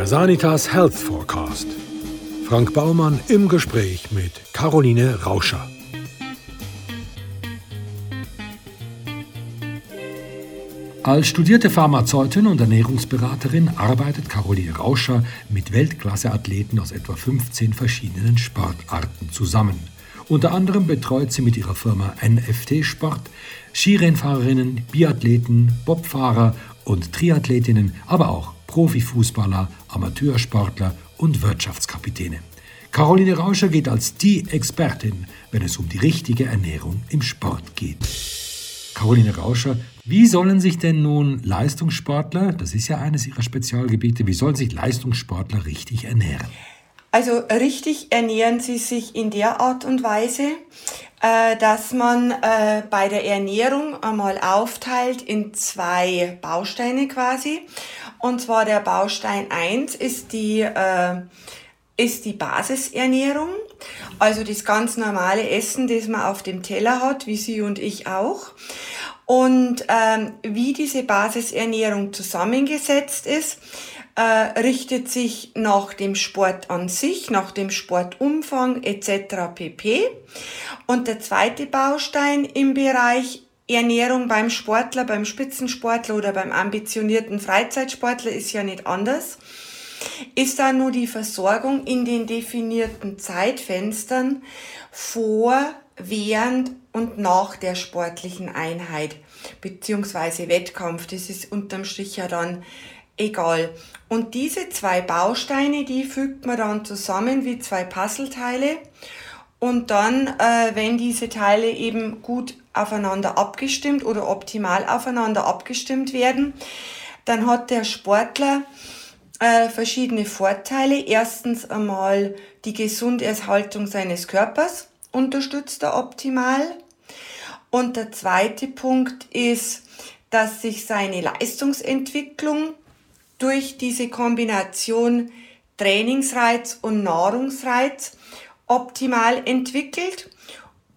Der Sanitas Health Forecast. Frank Baumann im Gespräch mit Caroline Rauscher. Als studierte Pharmazeutin und Ernährungsberaterin arbeitet Caroline Rauscher mit Weltklasseathleten aus etwa 15 verschiedenen Sportarten zusammen. Unter anderem betreut sie mit ihrer Firma NFT Sport Skirennfahrerinnen, Biathleten, Bobfahrer und Triathletinnen, aber auch Profifußballer, Amateursportler und Wirtschaftskapitäne. Caroline Rauscher geht als die Expertin, wenn es um die richtige Ernährung im Sport geht. Caroline Rauscher, wie sollen sich denn nun Leistungssportler, das ist ja eines ihrer Spezialgebiete, wie sollen sich Leistungssportler richtig ernähren? Also richtig ernähren sie sich in der Art und Weise, äh, dass man äh, bei der Ernährung einmal aufteilt in zwei Bausteine quasi. Und zwar der Baustein 1 ist die, äh, ist die Basisernährung. Also das ganz normale Essen, das man auf dem Teller hat, wie Sie und ich auch. Und ähm, wie diese Basisernährung zusammengesetzt ist, äh, richtet sich nach dem Sport an sich, nach dem Sportumfang etc. pp. Und der zweite Baustein im Bereich Ernährung beim Sportler, beim Spitzensportler oder beim ambitionierten Freizeitsportler ist ja nicht anders, ist dann nur die Versorgung in den definierten Zeitfenstern vor, während und nach der sportlichen Einheit beziehungsweise Wettkampf. Das ist unterm Strich ja dann egal. Und diese zwei Bausteine, die fügt man dann zusammen wie zwei Puzzleteile. Und dann, äh, wenn diese Teile eben gut aufeinander abgestimmt oder optimal aufeinander abgestimmt werden, dann hat der Sportler äh, verschiedene Vorteile. Erstens einmal die Gesunderhaltung seines Körpers unterstützt er optimal. Und der zweite Punkt ist, dass sich seine Leistungsentwicklung durch diese Kombination Trainingsreiz und Nahrungsreiz optimal entwickelt.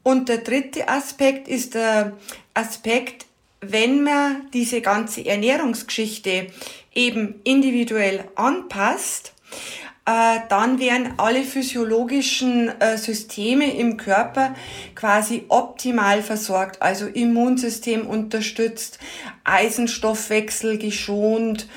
Und der dritte Aspekt ist der Aspekt, wenn man diese ganze Ernährungsgeschichte eben individuell anpasst, äh, dann werden alle physiologischen äh, Systeme im Körper quasi optimal versorgt, also Immunsystem unterstützt, Eisenstoffwechsel geschont,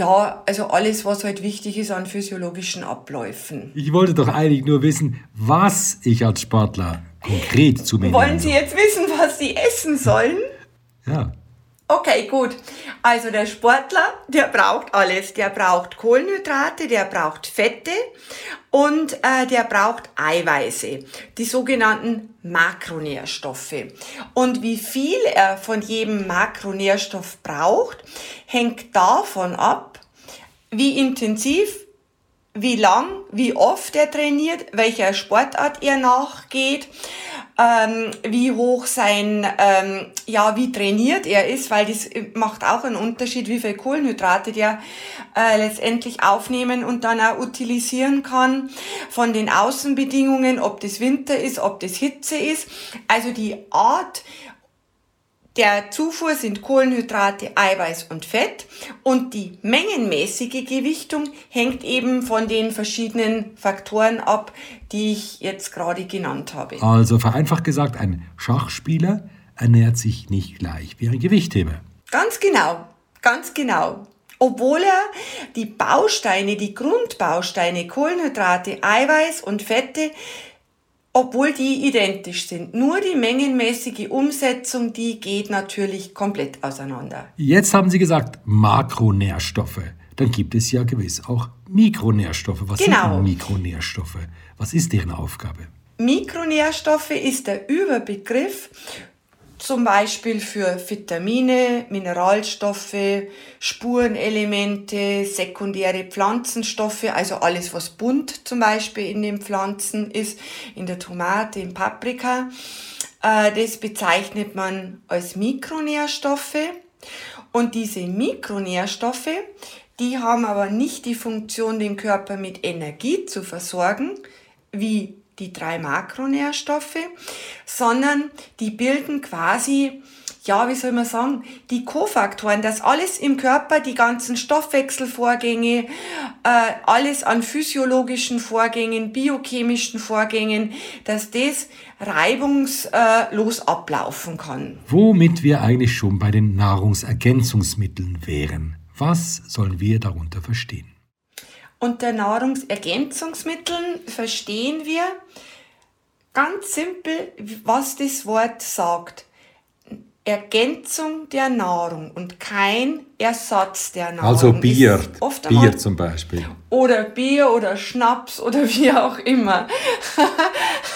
ja, also alles, was halt wichtig ist an physiologischen Abläufen. Ich wollte doch eigentlich nur wissen, was ich als Sportler konkret zu mir Wollen Sie jetzt wissen, was Sie essen sollen? Ja. Okay, gut. Also der Sportler, der braucht alles. Der braucht Kohlenhydrate, der braucht Fette und äh, der braucht Eiweiße, die sogenannten Makronährstoffe. Und wie viel er von jedem Makronährstoff braucht, hängt davon ab, wie intensiv wie lang, wie oft er trainiert, welcher Sportart er nachgeht, ähm, wie hoch sein, ähm, ja, wie trainiert er ist, weil das macht auch einen Unterschied, wie viel Kohlenhydrate der äh, letztendlich aufnehmen und dann auch utilisieren kann, von den Außenbedingungen, ob das Winter ist, ob das Hitze ist. Also die Art der Zufuhr sind Kohlenhydrate, Eiweiß und Fett und die mengenmäßige Gewichtung hängt eben von den verschiedenen Faktoren ab, die ich jetzt gerade genannt habe. Also vereinfacht gesagt, ein Schachspieler ernährt sich nicht gleich wie ein Gewichtheber. Ganz genau, ganz genau. Obwohl er die Bausteine, die Grundbausteine Kohlenhydrate, Eiweiß und Fette obwohl die identisch sind. Nur die mengenmäßige Umsetzung, die geht natürlich komplett auseinander. Jetzt haben Sie gesagt Makronährstoffe. Dann gibt es ja gewiss auch Mikronährstoffe. Was genau. sind Mikronährstoffe? Was ist deren Aufgabe? Mikronährstoffe ist der Überbegriff zum Beispiel für Vitamine, Mineralstoffe, Spurenelemente, sekundäre Pflanzenstoffe, also alles, was bunt zum Beispiel in den Pflanzen ist, in der Tomate, in Paprika. Äh, das bezeichnet man als Mikronährstoffe. Und diese Mikronährstoffe, die haben aber nicht die Funktion, den Körper mit Energie zu versorgen, wie die drei Makronährstoffe, sondern die bilden quasi ja, wie soll man sagen, die Kofaktoren, dass alles im Körper, die ganzen Stoffwechselvorgänge, äh, alles an physiologischen Vorgängen, biochemischen Vorgängen, dass das reibungslos ablaufen kann. Womit wir eigentlich schon bei den Nahrungsergänzungsmitteln wären. Was sollen wir darunter verstehen? Unter Nahrungsergänzungsmitteln verstehen wir ganz simpel, was das Wort sagt. Ergänzung der Nahrung und kein Ersatz der Nahrung. Also Bier, Bier zum Beispiel. Oder Bier oder Schnaps oder wie auch immer.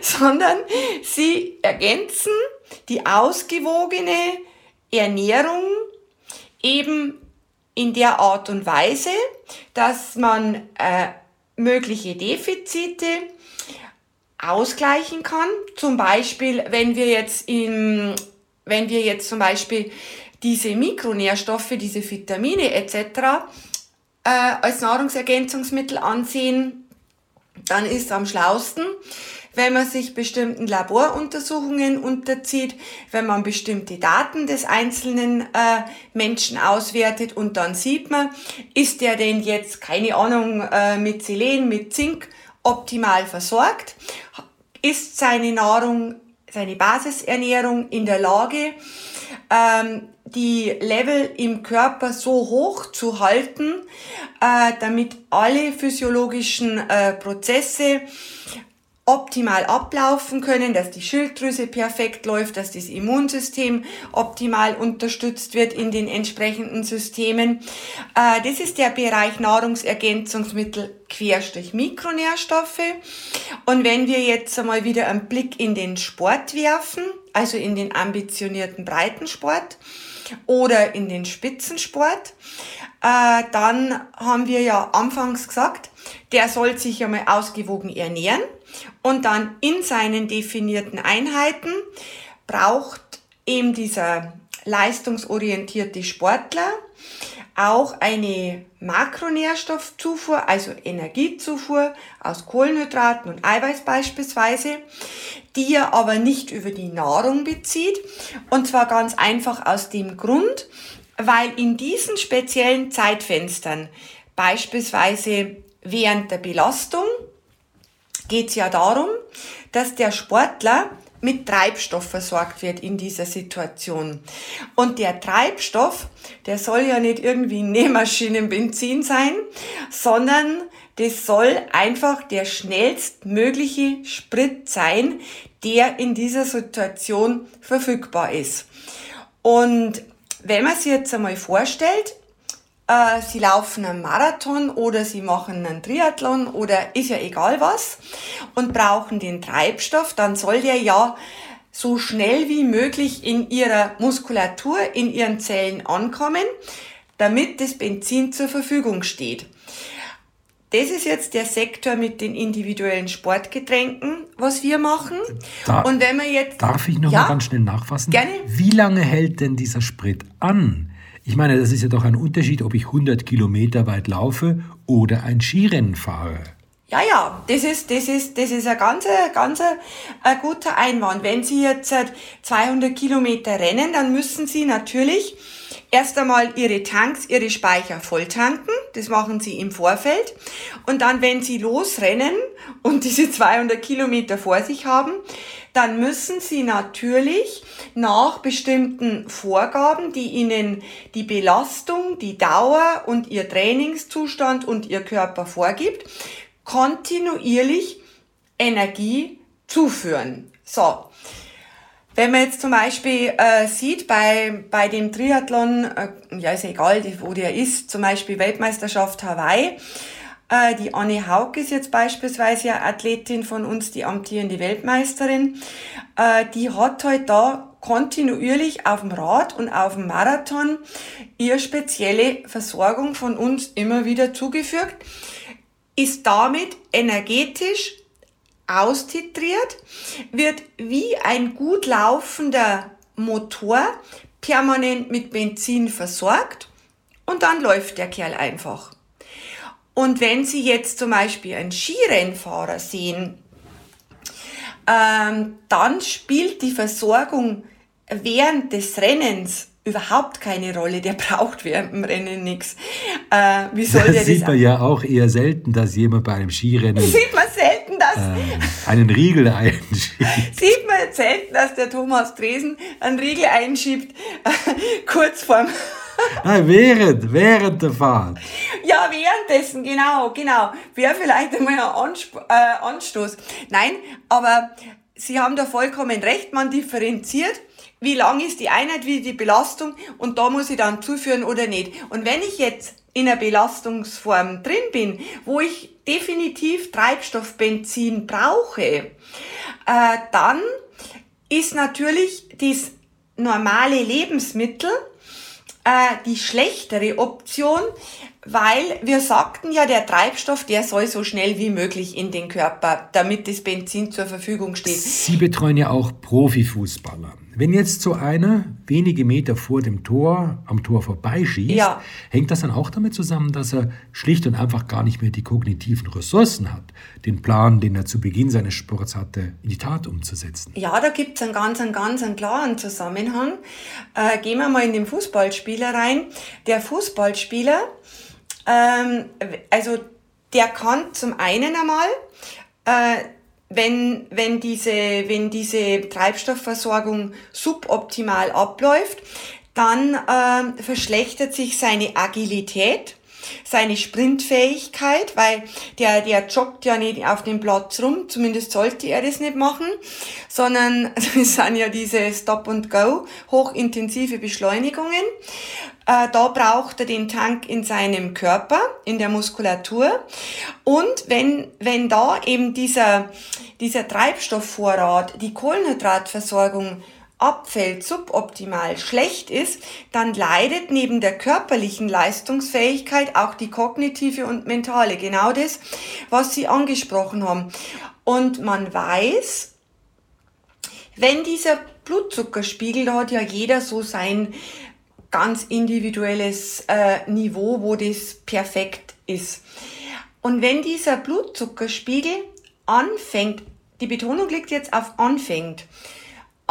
Sondern sie ergänzen die ausgewogene Ernährung eben in der Art und Weise, dass man äh, mögliche Defizite ausgleichen kann. Zum Beispiel, wenn wir jetzt im, wenn wir jetzt zum Beispiel diese Mikronährstoffe, diese Vitamine etc. Äh, als Nahrungsergänzungsmittel ansehen, dann ist am schlausten, wenn man sich bestimmten Laboruntersuchungen unterzieht, wenn man bestimmte Daten des einzelnen äh, Menschen auswertet und dann sieht man, ist der denn jetzt, keine Ahnung, äh, mit Selen, mit Zink optimal versorgt, ist seine Nahrung, seine Basisernährung in der Lage, ähm, die Level im Körper so hoch zu halten, äh, damit alle physiologischen äh, Prozesse optimal ablaufen können, dass die Schilddrüse perfekt läuft, dass das Immunsystem optimal unterstützt wird in den entsprechenden Systemen. Äh, das ist der Bereich Nahrungsergänzungsmittel Querstrich Mikronährstoffe. Und wenn wir jetzt einmal wieder einen Blick in den Sport werfen, also in den ambitionierten Breitensport oder in den Spitzensport, äh, dann haben wir ja anfangs gesagt, der soll sich einmal ausgewogen ernähren und dann in seinen definierten Einheiten braucht eben dieser leistungsorientierte Sportler auch eine Makronährstoffzufuhr, also Energiezufuhr aus Kohlenhydraten und Eiweiß beispielsweise, die er aber nicht über die Nahrung bezieht. Und zwar ganz einfach aus dem Grund, weil in diesen speziellen Zeitfenstern, beispielsweise während der Belastung, geht es ja darum, dass der Sportler mit Treibstoff versorgt wird in dieser Situation. Und der Treibstoff, der soll ja nicht irgendwie Nähmaschinenbenzin sein, sondern das soll einfach der schnellstmögliche Sprit sein, der in dieser Situation verfügbar ist. Und wenn man sich jetzt einmal vorstellt, äh, sie laufen einen Marathon oder sie machen einen Triathlon oder ist ja egal was und brauchen den Treibstoff, dann soll der ja so schnell wie möglich in ihrer Muskulatur, in ihren Zellen ankommen, damit das Benzin zur Verfügung steht. Das ist jetzt der Sektor mit den individuellen Sportgetränken, was wir machen. Da, und wenn man jetzt darf ich noch ja, mal ganz schnell nachfassen? Gerne. Wie lange hält denn dieser Sprit an? Ich meine, das ist ja doch ein Unterschied, ob ich 100 Kilometer weit laufe oder ein Skirennen fahre. Ja, ja, das ist, das ist, das ist ein ganz, ganz ein guter Einwand. Wenn Sie jetzt 200 Kilometer rennen, dann müssen Sie natürlich erst einmal Ihre Tanks, Ihre Speicher voll tanken. Das machen Sie im Vorfeld. Und dann, wenn Sie losrennen und diese 200 Kilometer vor sich haben, dann müssen Sie natürlich nach bestimmten Vorgaben, die Ihnen die Belastung, die Dauer und Ihr Trainingszustand und Ihr Körper vorgibt, kontinuierlich Energie zuführen. So. Wenn man jetzt zum Beispiel äh, sieht, bei, bei dem Triathlon, äh, ja ist egal, wo der ist, zum Beispiel Weltmeisterschaft Hawaii, äh, die Anne Haug ist jetzt beispielsweise eine Athletin von uns, die amtierende Weltmeisterin. Äh, die hat halt da kontinuierlich auf dem Rad und auf dem Marathon ihr spezielle Versorgung von uns immer wieder zugefügt, ist damit energetisch austitriert, wird wie ein gut laufender Motor permanent mit Benzin versorgt und dann läuft der Kerl einfach. Und wenn Sie jetzt zum Beispiel einen Skirennfahrer sehen, ähm, dann spielt die Versorgung während des Rennens überhaupt keine Rolle. Der braucht während dem Rennen nichts. Äh, wie soll das der sieht das man ja auch eher selten, dass jemand bei einem Skirennen sieht man selten, äh, einen Riegel einschiebt. Sieht man selten, dass der Thomas Dresen einen Riegel einschiebt, kurz vorm Nein, während, während der Fahrt. Ja, währenddessen, genau, genau. Wäre vielleicht einmal ein Ansp äh, Anstoß. Nein, aber Sie haben da vollkommen recht, man differenziert wie lang ist die Einheit, wie die Belastung und da muss ich dann zuführen oder nicht. Und wenn ich jetzt in einer Belastungsform drin bin, wo ich definitiv Treibstoffbenzin brauche, äh, dann ist natürlich das normale Lebensmittel äh, die schlechtere Option, weil wir sagten ja, der Treibstoff, der soll so schnell wie möglich in den Körper, damit das Benzin zur Verfügung steht. Sie betreuen ja auch Profifußballer. Wenn jetzt so einer wenige Meter vor dem Tor am Tor vorbeischießt, ja. hängt das dann auch damit zusammen, dass er schlicht und einfach gar nicht mehr die kognitiven Ressourcen hat, den Plan, den er zu Beginn seines Sports hatte, in die Tat umzusetzen? Ja, da gibt es einen ganz, einen ganz einen klaren Zusammenhang. Äh, gehen wir mal in den Fußballspieler rein. Der Fußballspieler, ähm, also der kann zum einen einmal äh, wenn, wenn, diese, wenn diese Treibstoffversorgung suboptimal abläuft, dann äh, verschlechtert sich seine Agilität, seine Sprintfähigkeit, weil der, der joggt ja nicht auf dem Platz rum, zumindest sollte er das nicht machen, sondern es sind ja diese Stop-and-Go, hochintensive Beschleunigungen. Äh, da braucht er den Tank in seinem Körper, in der Muskulatur. Und wenn, wenn da eben dieser, dieser Treibstoffvorrat, die Kohlenhydratversorgung abfällt, suboptimal schlecht ist, dann leidet neben der körperlichen Leistungsfähigkeit auch die kognitive und mentale. Genau das, was Sie angesprochen haben. Und man weiß, wenn dieser Blutzuckerspiegel, da hat ja jeder so sein ganz individuelles äh, Niveau, wo das perfekt ist. Und wenn dieser Blutzuckerspiegel anfängt, die Betonung liegt jetzt auf anfängt,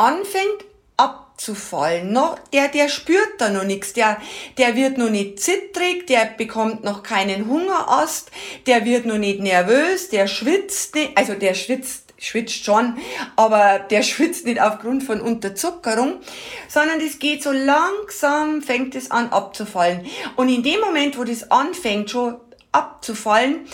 anfängt abzufallen, noch, der, der spürt da noch nichts, der, der wird noch nicht zittrig, der bekommt noch keinen Hungerast, der wird noch nicht nervös, der schwitzt nicht, also der schwitzt schwitzt schon, aber der schwitzt nicht aufgrund von Unterzuckerung, sondern das geht so langsam, fängt es an abzufallen. Und in dem Moment, wo das anfängt schon abzufallen,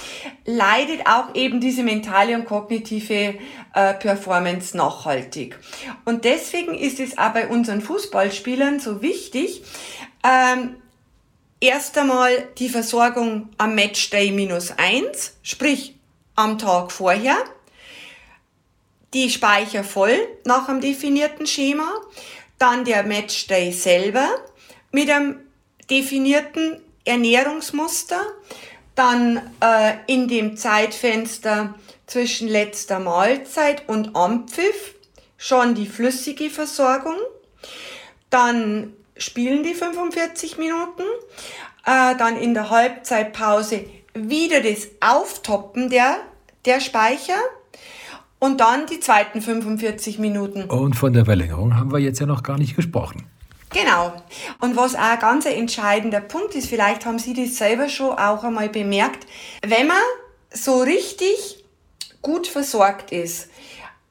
leidet auch eben diese mentale und kognitive äh, Performance nachhaltig. Und deswegen ist es auch bei unseren Fußballspielern so wichtig, ähm, erst einmal die Versorgung am Matchday minus eins, sprich am Tag vorher, die Speicher voll nach einem definierten Schema, dann der Matchday selber mit einem definierten Ernährungsmuster, dann äh, in dem Zeitfenster zwischen letzter Mahlzeit und Ampfiff schon die flüssige Versorgung, dann spielen die 45 Minuten, äh, dann in der Halbzeitpause wieder das Auftoppen der, der Speicher, und dann die zweiten 45 Minuten. Und von der Verlängerung haben wir jetzt ja noch gar nicht gesprochen. Genau. Und was auch ein ganz entscheidender Punkt ist, vielleicht haben Sie das selber schon auch einmal bemerkt, wenn man so richtig gut versorgt ist,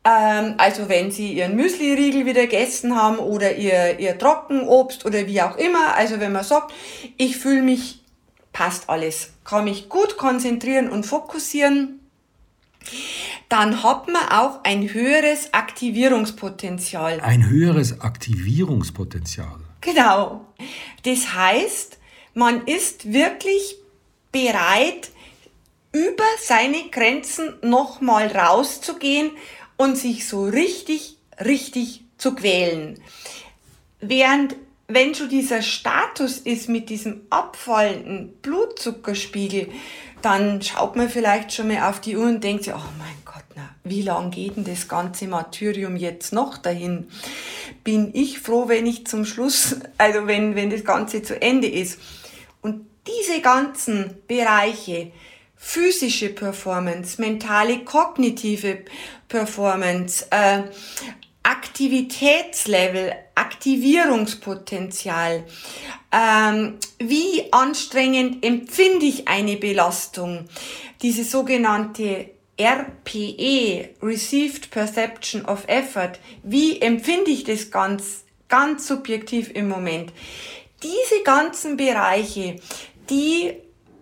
ähm, also wenn Sie Ihren Müsli-Riegel wieder gegessen haben oder Ihr, Ihr Trockenobst oder wie auch immer, also wenn man sagt, ich fühle mich, passt alles, kann mich gut konzentrieren und fokussieren, dann hat man auch ein höheres Aktivierungspotenzial. Ein höheres Aktivierungspotenzial. Genau. Das heißt, man ist wirklich bereit, über seine Grenzen nochmal rauszugehen und sich so richtig, richtig zu quälen. Während wenn schon dieser Status ist mit diesem abfallenden Blutzuckerspiegel, dann schaut man vielleicht schon mal auf die Uhr und denkt sich, oh mein Gott, na, wie lang geht denn das ganze Martyrium jetzt noch dahin? Bin ich froh, wenn ich zum Schluss, also wenn, wenn das Ganze zu Ende ist. Und diese ganzen Bereiche, physische Performance, mentale, kognitive Performance, äh, Aktivitätslevel, Aktivierungspotenzial, ähm, wie anstrengend empfinde ich eine Belastung, diese sogenannte RPE, Received Perception of Effort, wie empfinde ich das ganz, ganz subjektiv im Moment. Diese ganzen Bereiche, die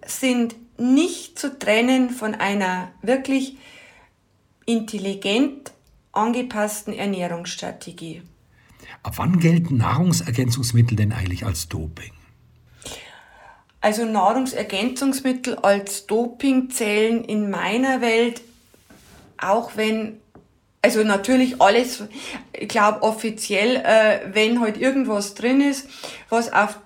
sind nicht zu trennen von einer wirklich intelligent angepassten Ernährungsstrategie. Ab wann gelten Nahrungsergänzungsmittel denn eigentlich als Doping? Also Nahrungsergänzungsmittel als Doping zählen in meiner Welt, auch wenn, also natürlich alles, ich glaube offiziell, äh, wenn halt irgendwas drin ist, was auf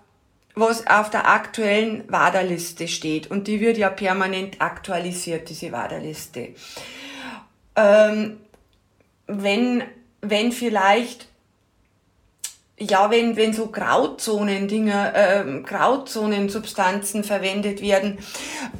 was auf der aktuellen WADA-Liste steht. Und die wird ja permanent aktualisiert, diese WADA-Liste. Ähm, wenn, wenn vielleicht ja, wenn, wenn so Grauzonen-Dinge, äh, Grauzonen-Substanzen verwendet werden,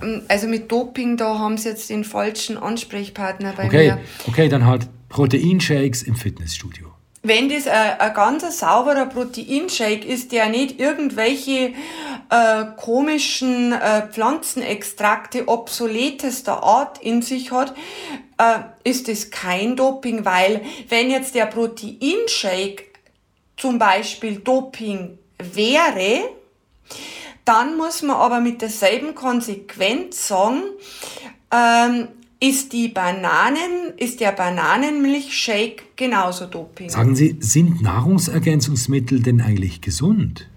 ähm, also mit Doping, da haben sie jetzt den falschen Ansprechpartner bei okay. mir. Okay, dann halt Proteinshakes im Fitnessstudio. Wenn das ein, ein ganz sauberer Proteinshake ist, der nicht irgendwelche äh, komischen äh, Pflanzenextrakte obsoletester Art in sich hat, äh, ist es kein Doping, weil wenn jetzt der Proteinshake zum Beispiel Doping wäre, dann muss man aber mit derselben Konsequenz sagen, ähm, ist die Bananen, ist der Bananenmilchshake genauso Doping. Sagen Sie, sind Nahrungsergänzungsmittel denn eigentlich gesund?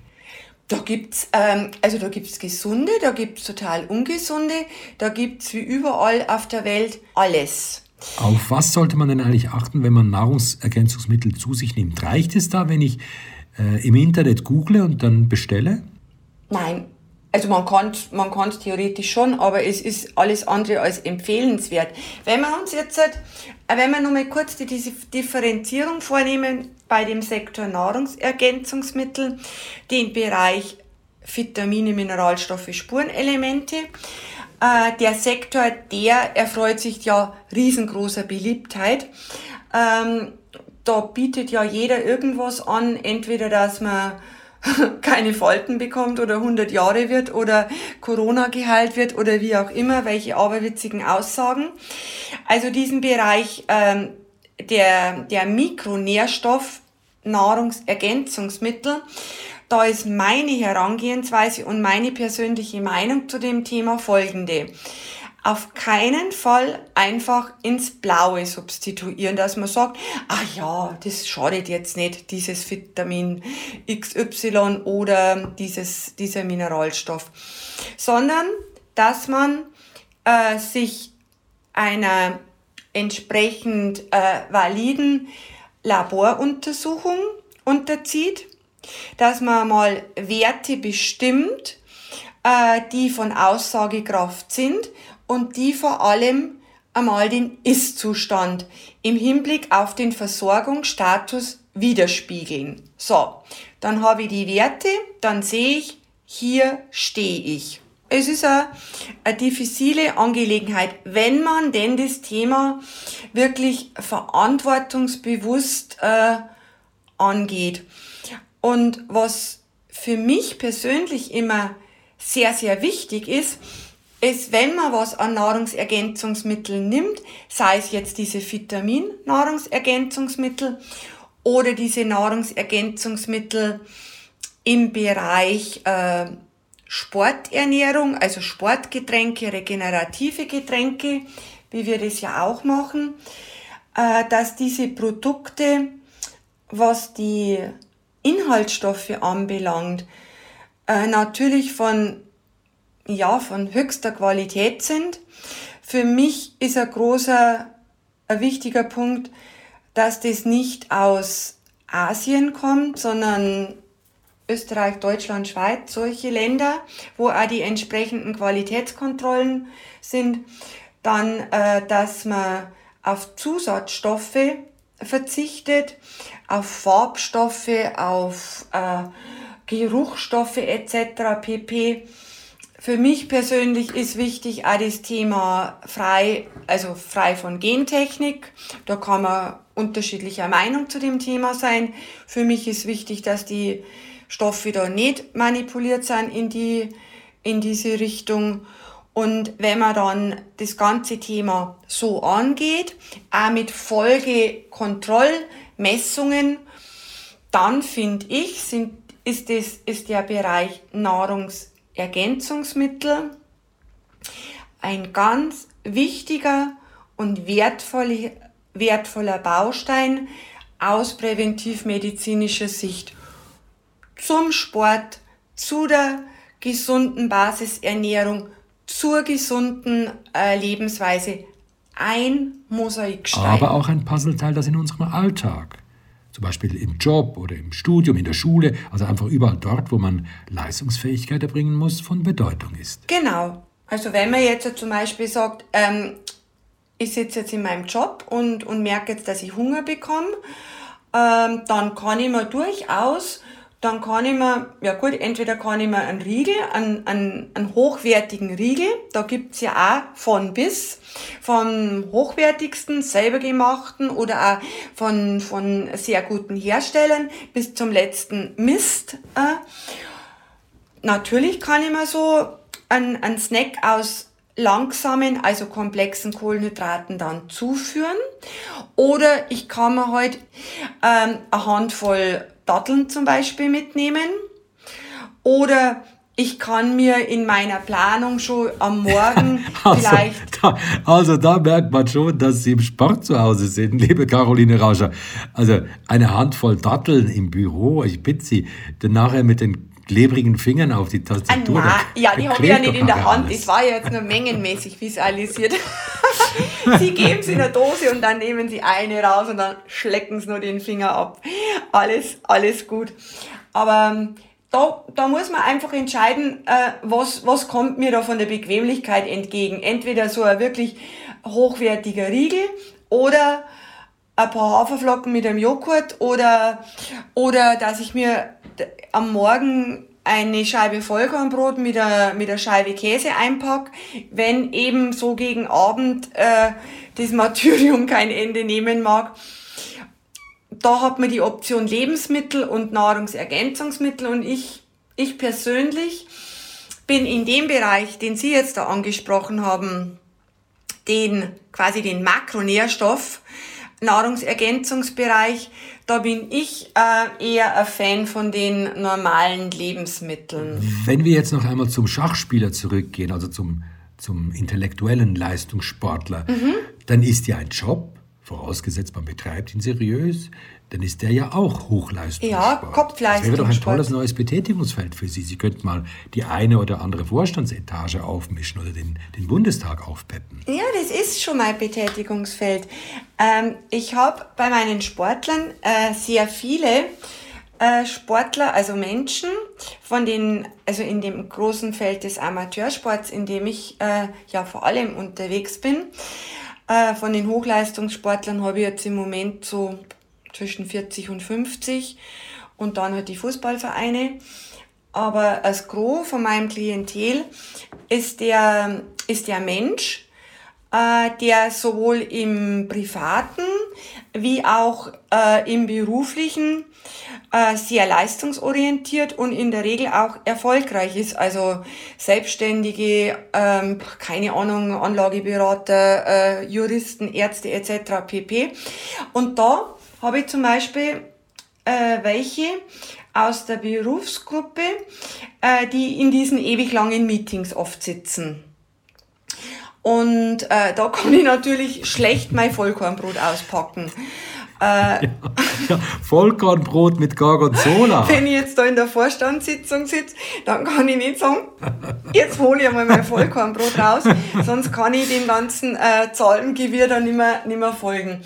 Da gibt's ähm, also da gibt's gesunde, da gibt's total ungesunde, da gibt's wie überall auf der Welt alles. Auf was sollte man denn eigentlich achten, wenn man Nahrungsergänzungsmittel zu sich nimmt? Reicht es da, wenn ich äh, im Internet google und dann bestelle? Nein, also man kann man kann theoretisch schon, aber es ist alles andere als empfehlenswert. Wenn wir uns jetzt, äh, wenn wir nochmal kurz die, diese Differenzierung vornehmen bei dem Sektor Nahrungsergänzungsmittel, den Bereich Vitamine, Mineralstoffe, Spurenelemente, äh, der Sektor, der erfreut sich ja riesengroßer Beliebtheit. Ähm, da bietet ja jeder irgendwas an, entweder dass man keine Falten bekommt oder 100 Jahre wird oder Corona geheilt wird oder wie auch immer, welche aberwitzigen Aussagen. Also diesen Bereich ähm, der, der Mikronährstoff, Nahrungsergänzungsmittel, da ist meine Herangehensweise und meine persönliche Meinung zu dem Thema folgende. Auf keinen Fall einfach ins Blaue substituieren, dass man sagt, ah ja, das schadet jetzt nicht, dieses Vitamin XY oder dieses, dieser Mineralstoff, sondern dass man äh, sich einer entsprechend äh, validen Laboruntersuchung unterzieht dass man mal Werte bestimmt, äh, die von Aussagekraft sind und die vor allem einmal den Ist-Zustand im Hinblick auf den Versorgungsstatus widerspiegeln. So, dann habe ich die Werte, dann sehe ich, hier stehe ich. Es ist eine, eine diffizile Angelegenheit, wenn man denn das Thema wirklich verantwortungsbewusst äh, angeht. Und was für mich persönlich immer sehr, sehr wichtig ist, ist, wenn man was an Nahrungsergänzungsmitteln nimmt, sei es jetzt diese Vitamin-Nahrungsergänzungsmittel oder diese Nahrungsergänzungsmittel im Bereich äh, Sporternährung, also Sportgetränke, regenerative Getränke, wie wir das ja auch machen, äh, dass diese Produkte, was die Inhaltsstoffe anbelangt, äh, natürlich von, ja, von höchster Qualität sind. Für mich ist ein großer, ein wichtiger Punkt, dass das nicht aus Asien kommt, sondern Österreich, Deutschland, Schweiz, solche Länder, wo auch die entsprechenden Qualitätskontrollen sind. Dann, äh, dass man auf Zusatzstoffe verzichtet, auf Farbstoffe, auf äh, Geruchstoffe etc. pp. Für mich persönlich ist wichtig auch das Thema frei, also frei von Gentechnik. Da kann man unterschiedlicher Meinung zu dem Thema sein. Für mich ist wichtig, dass die Stoffe da nicht manipuliert sind in die, in diese Richtung. Und wenn man dann das ganze Thema so angeht, auch mit Folgekontrollmessungen, dann finde ich, sind, ist, das, ist der Bereich Nahrungs Ergänzungsmittel ein ganz wichtiger und wertvoller, wertvoller Baustein aus präventivmedizinischer Sicht zum Sport, zu der gesunden Basisernährung, zur gesunden äh, Lebensweise. Ein Mosaikstein. Aber auch ein Puzzleteil, das in unserem Alltag zum Beispiel im Job oder im Studium, in der Schule, also einfach überall dort, wo man Leistungsfähigkeit erbringen muss, von Bedeutung ist. Genau. Also wenn man jetzt zum Beispiel sagt, ähm, ich sitze jetzt in meinem Job und, und merke jetzt, dass ich Hunger bekomme, ähm, dann kann ich mir durchaus dann kann ich mir, ja gut, entweder kann ich mir einen Riegel, einen, einen, einen hochwertigen Riegel, da gibt's ja auch von bis, vom hochwertigsten, selber gemachten oder auch von, von sehr guten Herstellern bis zum letzten Mist. Äh. Natürlich kann ich mir so einen, einen Snack aus langsamen, also komplexen Kohlenhydraten dann zuführen. Oder ich kann mir halt ähm, eine Handvoll Datteln zum Beispiel mitnehmen. Oder ich kann mir in meiner Planung schon am Morgen also, vielleicht. Da, also da merkt man schon, dass Sie im Sport zu Hause sind, liebe Caroline Rauscher. Also eine Handvoll Datteln im Büro, ich bitte Sie, dann nachher mit den klebrigen Fingern auf die Tastatur. Ah, ja, die habe ich ja nicht in der Hand. Das war ja jetzt nur mengenmäßig visualisiert. sie geben sie in der Dose und dann nehmen sie eine raus und dann schlecken sie nur den Finger ab. Alles, alles gut. Aber ähm, da, da muss man einfach entscheiden, äh, was, was kommt mir da von der Bequemlichkeit entgegen. Entweder so ein wirklich hochwertiger Riegel oder ein paar Haferflocken mit einem Joghurt oder, oder dass ich mir am Morgen eine Scheibe Vollkornbrot mit einer, mit einer Scheibe Käse einpack, wenn eben so gegen Abend äh, das Martyrium kein Ende nehmen mag. Da hat man die Option Lebensmittel und Nahrungsergänzungsmittel und ich, ich persönlich bin in dem Bereich, den Sie jetzt da angesprochen haben, den quasi den Makronährstoff, Nahrungsergänzungsbereich, da bin ich äh, eher ein Fan von den normalen Lebensmitteln. Wenn wir jetzt noch einmal zum Schachspieler zurückgehen, also zum, zum intellektuellen Leistungssportler, mhm. dann ist ja ein Job, vorausgesetzt man betreibt ihn seriös, dann ist der ja auch Hochleistungssport. Ja, Kopfleistungssport. Das wäre doch ein tolles neues Betätigungsfeld für Sie. Sie könnten mal die eine oder andere Vorstandsetage aufmischen oder den, den Bundestag aufpeppen. Ja, das ist schon mein Betätigungsfeld. Ähm, ich habe bei meinen Sportlern äh, sehr viele äh, Sportler, also Menschen, von den, also in dem großen Feld des Amateursports, in dem ich äh, ja vor allem unterwegs bin. Äh, von den Hochleistungssportlern habe ich jetzt im Moment so zwischen 40 und 50 und dann halt die Fußballvereine. Aber das Gros von meinem Klientel ist der, ist der Mensch, der sowohl im privaten wie auch äh, im beruflichen äh, sehr leistungsorientiert und in der Regel auch erfolgreich ist. Also Selbstständige, ähm, keine Ahnung, Anlageberater, äh, Juristen, Ärzte etc. pp. Und da habe ich zum Beispiel äh, welche aus der Berufsgruppe, äh, die in diesen ewig langen Meetings oft sitzen. Und äh, da kann ich natürlich schlecht mein Vollkornbrot auspacken. Äh, ja, ja, Vollkornbrot mit Gorgonzola. Wenn ich jetzt da in der Vorstandssitzung sitze, dann kann ich nicht sagen, jetzt hole ich einmal mein Vollkornbrot raus, sonst kann ich dem ganzen äh, Zahlengewirr dann nicht mehr, nicht mehr folgen.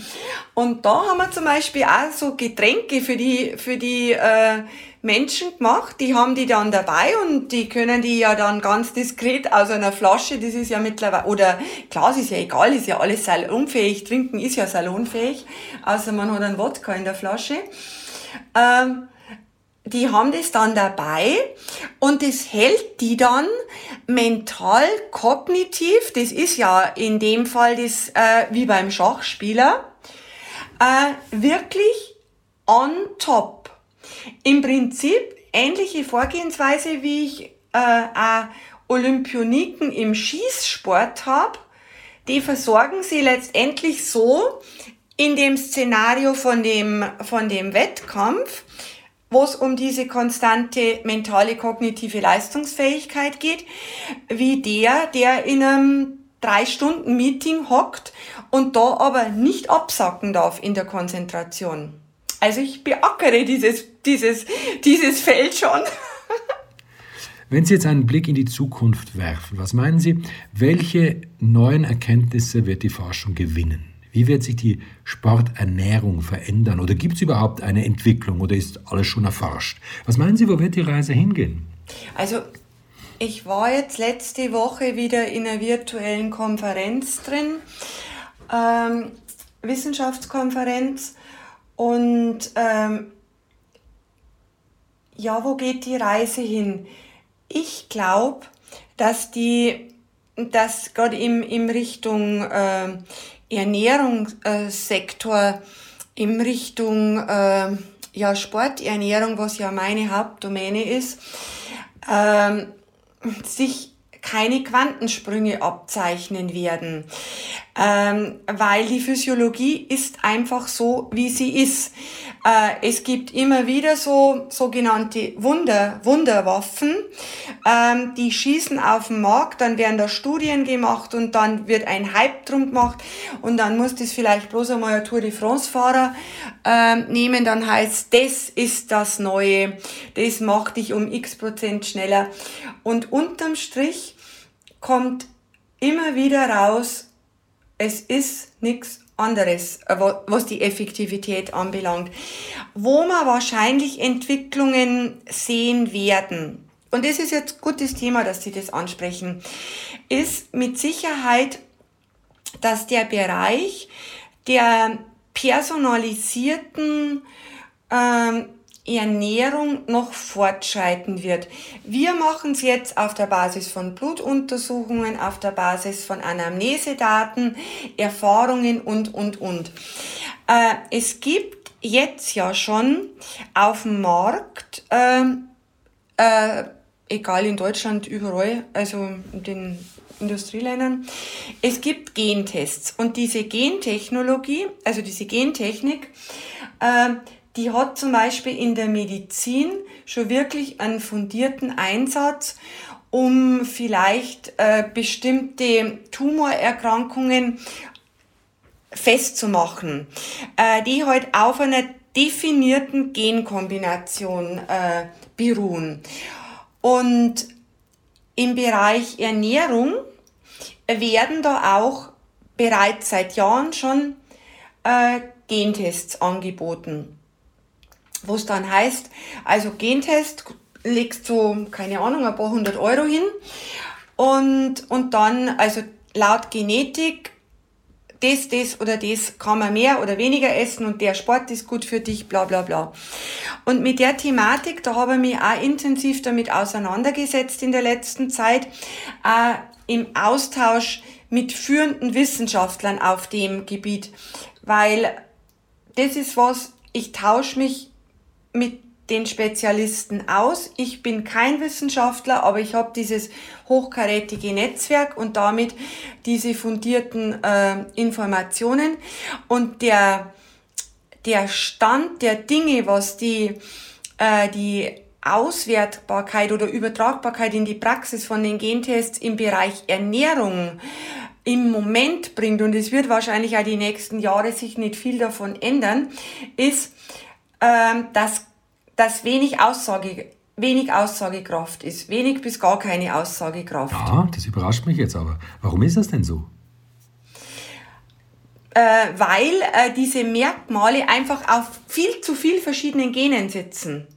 Und da haben wir zum Beispiel auch so Getränke für die, für die äh, Menschen gemacht, die haben die dann dabei und die können die ja dann ganz diskret aus einer Flasche, das ist ja mittlerweile, oder Glas ist ja egal, ist ja alles salonfähig, trinken ist ja salonfähig, außer man hat einen Wodka in der Flasche. Ähm, die haben das dann dabei und das hält die dann mental, kognitiv, das ist ja in dem Fall das äh, wie beim Schachspieler, äh, wirklich on top. Im Prinzip ähnliche Vorgehensweise, wie ich äh, auch Olympioniken im Schießsport habe, die versorgen sie letztendlich so in dem Szenario von dem, von dem Wettkampf, wo es um diese konstante mentale kognitive Leistungsfähigkeit geht, wie der, der in einem drei Stunden Meeting hockt und da aber nicht absacken darf in der Konzentration. Also ich beackere dieses, dieses, dieses Feld schon. Wenn Sie jetzt einen Blick in die Zukunft werfen, was meinen Sie, welche neuen Erkenntnisse wird die Forschung gewinnen? Wie wird sich die Sporternährung verändern? Oder gibt es überhaupt eine Entwicklung oder ist alles schon erforscht? Was meinen Sie, wo wird die Reise hingehen? Also ich war jetzt letzte Woche wieder in einer virtuellen Konferenz drin, ähm, Wissenschaftskonferenz. Und ähm, ja, wo geht die Reise hin? Ich glaube, dass die, dass gerade im, im Richtung äh, Ernährungssektor, im Richtung äh, ja, Sporternährung, was ja meine Hauptdomäne ist, äh, sich keine Quantensprünge abzeichnen werden, ähm, weil die Physiologie ist einfach so, wie sie ist. Äh, es gibt immer wieder so sogenannte Wunder, Wunderwaffen, ähm, die schießen auf den Markt, dann werden da Studien gemacht und dann wird ein Hype drum gemacht und dann muss das vielleicht bloß einmal ein Tour de France Fahrer ähm, nehmen, dann heißt, das ist das Neue, das macht dich um x Prozent schneller. Und unterm Strich kommt immer wieder raus, es ist nichts anderes, äh, was die Effektivität anbelangt. Wo wir wahrscheinlich Entwicklungen sehen werden, und das ist jetzt gutes Thema, dass Sie das ansprechen, ist mit Sicherheit, dass der Bereich der personalisierten ähm, Ernährung noch fortschreiten wird. Wir machen es jetzt auf der Basis von Blutuntersuchungen, auf der Basis von Anamnesedaten, Erfahrungen und, und, und. Äh, es gibt jetzt ja schon auf dem Markt, äh, äh, egal in Deutschland, überall, also in den Industrieländern, es gibt Gentests. Und diese Gentechnologie, also diese Gentechnik, äh, die hat zum Beispiel in der Medizin schon wirklich einen fundierten Einsatz, um vielleicht äh, bestimmte Tumorerkrankungen festzumachen, äh, die halt auf einer definierten Genkombination äh, beruhen. Und im Bereich Ernährung werden da auch bereits seit Jahren schon äh, Gentests angeboten wo es dann heißt, also Gentest, legst so, keine Ahnung, ein paar hundert Euro hin und, und dann, also laut Genetik, das, das oder das kann man mehr oder weniger essen und der Sport ist gut für dich, bla bla bla. Und mit der Thematik, da habe ich mich auch intensiv damit auseinandergesetzt in der letzten Zeit, äh, im Austausch mit führenden Wissenschaftlern auf dem Gebiet, weil das ist was, ich tausche mich mit den Spezialisten aus. Ich bin kein Wissenschaftler, aber ich habe dieses hochkarätige Netzwerk und damit diese fundierten äh, Informationen. Und der, der Stand der Dinge, was die, äh, die Auswertbarkeit oder Übertragbarkeit in die Praxis von den Gentests im Bereich Ernährung im Moment bringt, und es wird wahrscheinlich auch die nächsten Jahre sich nicht viel davon ändern, ist, ähm, dass, dass wenig Aussage wenig Aussagekraft ist. Wenig bis gar keine Aussagekraft. Ja, das überrascht mich jetzt aber. Warum ist das denn so? Äh, weil äh, diese Merkmale einfach auf viel zu viel verschiedenen Genen sitzen.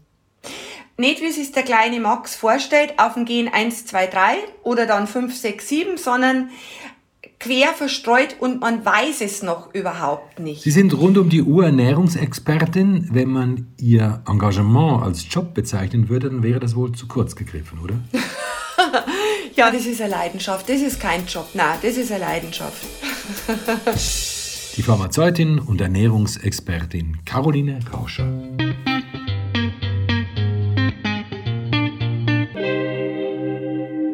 Nicht wie sich der kleine Max vorstellt, auf dem Gen 1, 2, 3 oder dann 5, 6, 7, sondern quer verstreut und man weiß es noch überhaupt nicht. Sie sind rund um die Uhr Ernährungsexpertin. Wenn man Ihr Engagement als Job bezeichnen würde, dann wäre das wohl zu kurz gegriffen, oder? ja, das ist eine Leidenschaft. Das ist kein Job. Nein, das ist eine Leidenschaft. die Pharmazeutin und Ernährungsexpertin Caroline Rauscher.